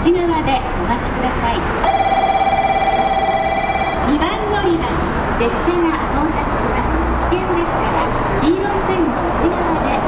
内側でお待ちください。2番乗り場に列車が到着します。危険ですから黄色い線の内側で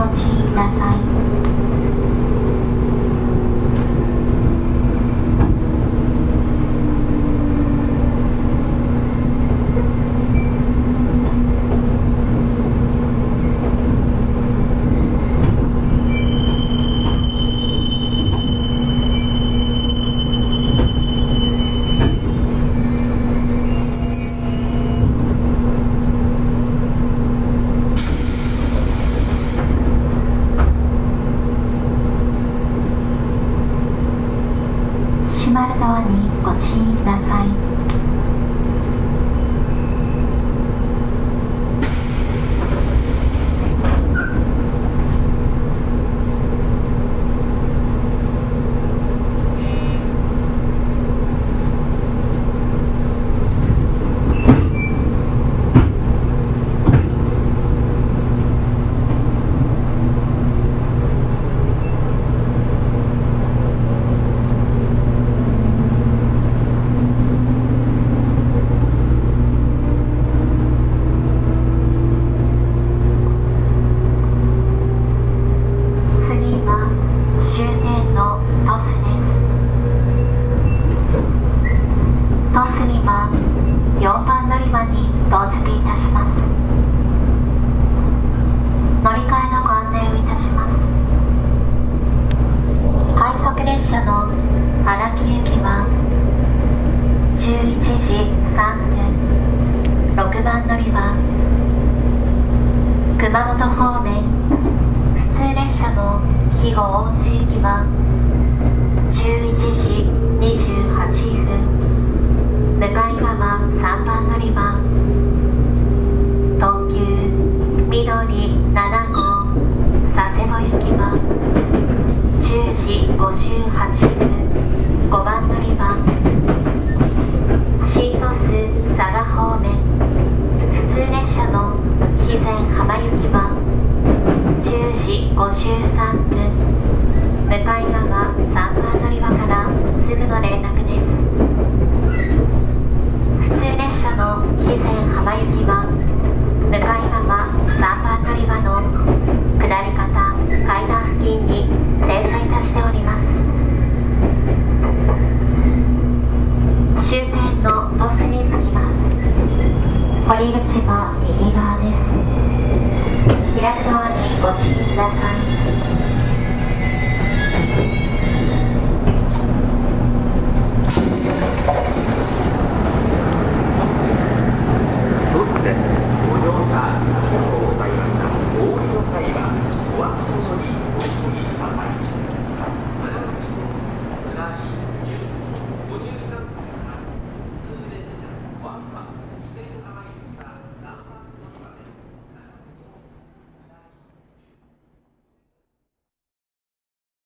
ご注意ください。